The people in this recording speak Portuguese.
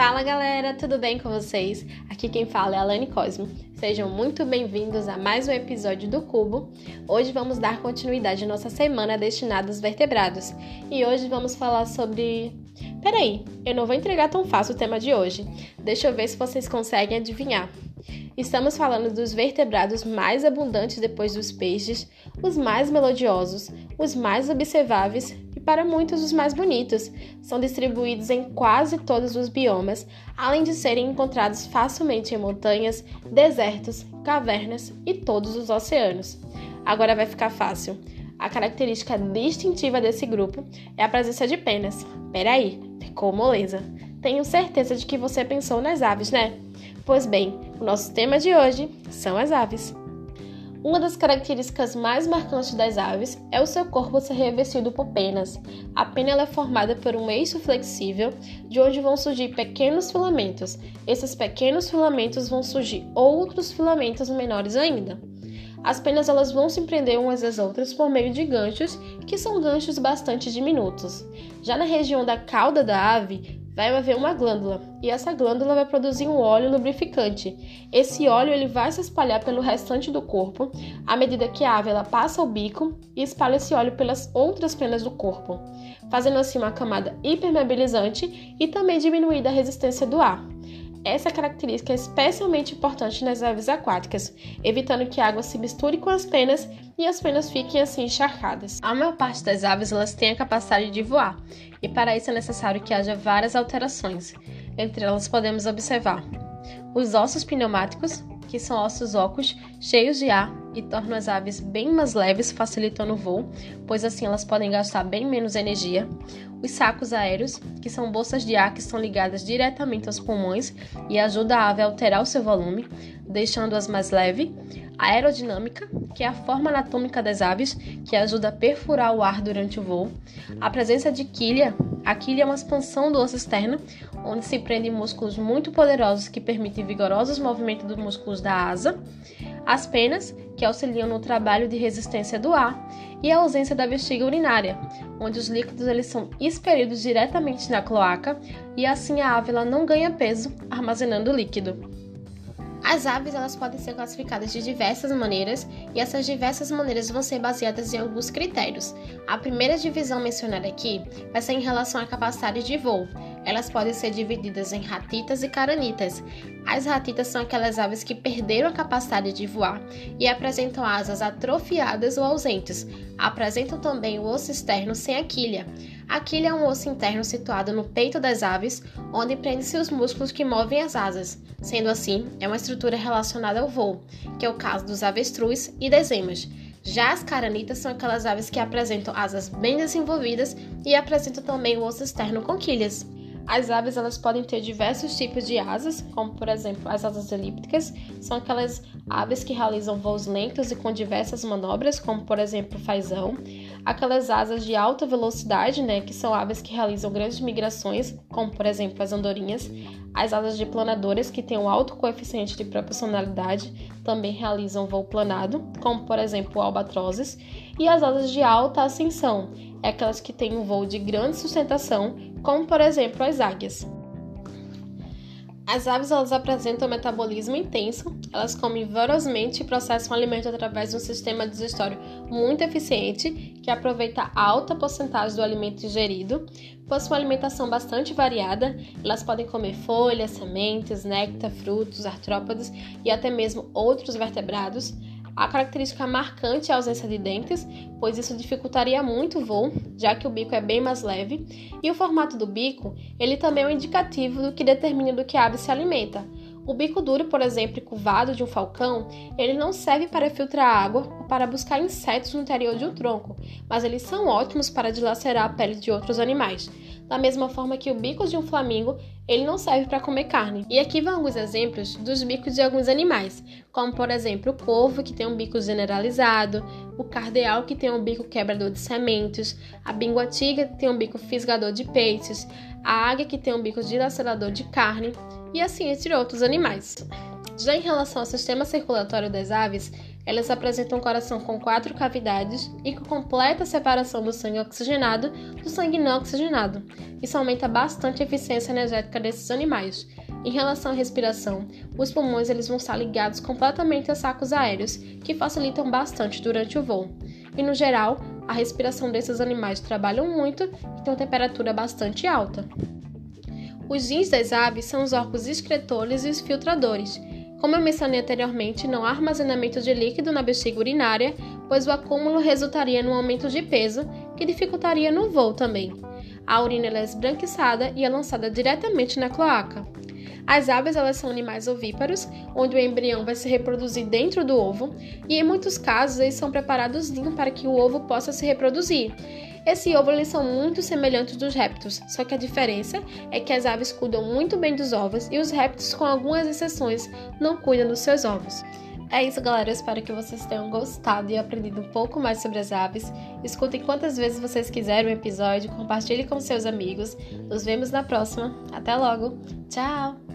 Fala galera, tudo bem com vocês? Aqui quem fala é a Alane Cosme. Sejam muito bem-vindos a mais um episódio do Cubo. Hoje vamos dar continuidade à nossa semana destinada aos vertebrados. E hoje vamos falar sobre. Peraí, eu não vou entregar tão fácil o tema de hoje. Deixa eu ver se vocês conseguem adivinhar. Estamos falando dos vertebrados mais abundantes depois dos peixes, os mais melodiosos, os mais observáveis e, para muitos, os mais bonitos. São distribuídos em quase todos os biomas, além de serem encontrados facilmente em montanhas, desertos, cavernas e todos os oceanos. Agora vai ficar fácil. A característica distintiva desse grupo é a presença de penas. Peraí, ficou moleza. Tenho certeza de que você pensou nas aves, né? Pois bem, o nosso tema de hoje são as aves. Uma das características mais marcantes das aves é o seu corpo ser revestido por penas. A pena é formada por um eixo flexível, de onde vão surgir pequenos filamentos. Esses pequenos filamentos vão surgir outros filamentos menores ainda. As penas elas vão se prender umas às outras por meio de ganchos, que são ganchos bastante diminutos. Já na região da cauda da ave, vai haver uma glândula e essa glândula vai produzir um óleo lubrificante. Esse óleo ele vai se espalhar pelo restante do corpo à medida que a ave ela passa o bico e espalha esse óleo pelas outras penas do corpo, fazendo assim uma camada hipermeabilizante e também diminuir a resistência do ar. Essa característica é especialmente importante nas aves aquáticas, evitando que a água se misture com as penas e as penas fiquem assim encharcadas. A maior parte das aves elas têm a capacidade de voar, e para isso é necessário que haja várias alterações. Entre elas podemos observar os ossos pneumáticos, que são ossos ocos cheios de ar e tornam as aves bem mais leves, facilitando o voo, pois assim elas podem gastar bem menos energia. Os sacos aéreos, que são bolsas de ar que estão ligadas diretamente aos pulmões e ajudam a ave a alterar o seu volume, deixando-as mais leve. A aerodinâmica, que é a forma anatômica das aves, que ajuda a perfurar o ar durante o voo. A presença de quilha. A quilha é uma expansão do osso externo, onde se prendem músculos muito poderosos que permitem vigorosos movimentos dos músculos da asa. As penas, que auxiliam no trabalho de resistência do ar. E a ausência da bexiga urinária, onde os líquidos eles são expelidos diretamente na cloaca e assim a ave não ganha peso armazenando líquido. As aves elas podem ser classificadas de diversas maneiras e essas diversas maneiras vão ser baseadas em alguns critérios. A primeira divisão mencionada aqui vai ser em relação à capacidade de voo. Elas podem ser divididas em ratitas e caranitas. As ratitas são aquelas aves que perderam a capacidade de voar e apresentam asas atrofiadas ou ausentes. Apresentam também o osso externo sem a quilha. A quilha é um osso interno situado no peito das aves, onde prende-se os músculos que movem as asas. Sendo assim, é uma estrutura relacionada ao voo, que é o caso dos avestruz e das emas. Já as caranitas são aquelas aves que apresentam asas bem desenvolvidas e apresentam também o osso externo com quilhas. As aves elas podem ter diversos tipos de asas, como por exemplo as asas elípticas, são aquelas aves que realizam voos lentos e com diversas manobras, como por exemplo o fazão. Aquelas asas de alta velocidade, né, que são aves que realizam grandes migrações, como por exemplo as andorinhas. As asas de planadoras, que têm um alto coeficiente de proporcionalidade, também realizam voo planado, como por exemplo albatrozes. E as asas de alta ascensão, é aquelas que têm um voo de grande sustentação, como por exemplo as águias. As aves elas apresentam um metabolismo intenso, elas comem vorosmente e processam alimento através de um sistema digestório muito eficiente, que aproveita alta porcentagem do alimento ingerido, possui uma alimentação bastante variada, elas podem comer folhas, sementes, néctar, frutos, artrópodes e até mesmo outros vertebrados. A característica marcante é a ausência de dentes, pois isso dificultaria muito o voo, já que o bico é bem mais leve, e o formato do bico, ele também é um indicativo do que determina do que a ave se alimenta. O bico duro, por exemplo, curvado de um falcão, ele não serve para filtrar água ou para buscar insetos no interior de um tronco, mas eles são ótimos para dilacerar a pele de outros animais da mesma forma que o bico de um flamingo, ele não serve para comer carne. E aqui vão alguns exemplos dos bicos de alguns animais, como por exemplo o corvo, que tem um bico generalizado, o cardeal, que tem um bico quebrador de sementes, a binguatiga, que tem um bico fisgador de peixes, a águia, que tem um bico dilacerador de carne, e assim entre outros animais. Já em relação ao sistema circulatório das aves, Elas apresentam um coração com quatro cavidades e com completa separação do sangue oxigenado do sangue não oxigenado. Isso aumenta bastante a eficiência energética desses animais. Em relação à respiração, os pulmões eles vão estar ligados completamente a sacos aéreos, que facilitam bastante durante o voo. E no geral, a respiração desses animais trabalham muito e tem uma temperatura bastante alta. Os rins das aves são os órgãos excretores e os filtradores. Como eu mencionei anteriormente, não há armazenamento de líquido na bexiga urinária, pois o acúmulo resultaria num aumento de peso, que dificultaria no voo também. A urina é esbranquiçada e é lançada diretamente na cloaca. As aves elas são animais ovíparos, onde o embrião vai se reproduzir dentro do ovo, e em muitos casos eles são preparados para que o ovo possa se reproduzir. Esse eles são muito semelhantes dos répteis, só que a diferença é que as aves cuidam muito bem dos ovos e os répteis, com algumas exceções, não cuidam dos seus ovos. É isso, galera. Eu espero que vocês tenham gostado e aprendido um pouco mais sobre as aves. Escutem quantas vezes vocês quiserem o episódio, compartilhe com seus amigos. Nos vemos na próxima. Até logo. Tchau!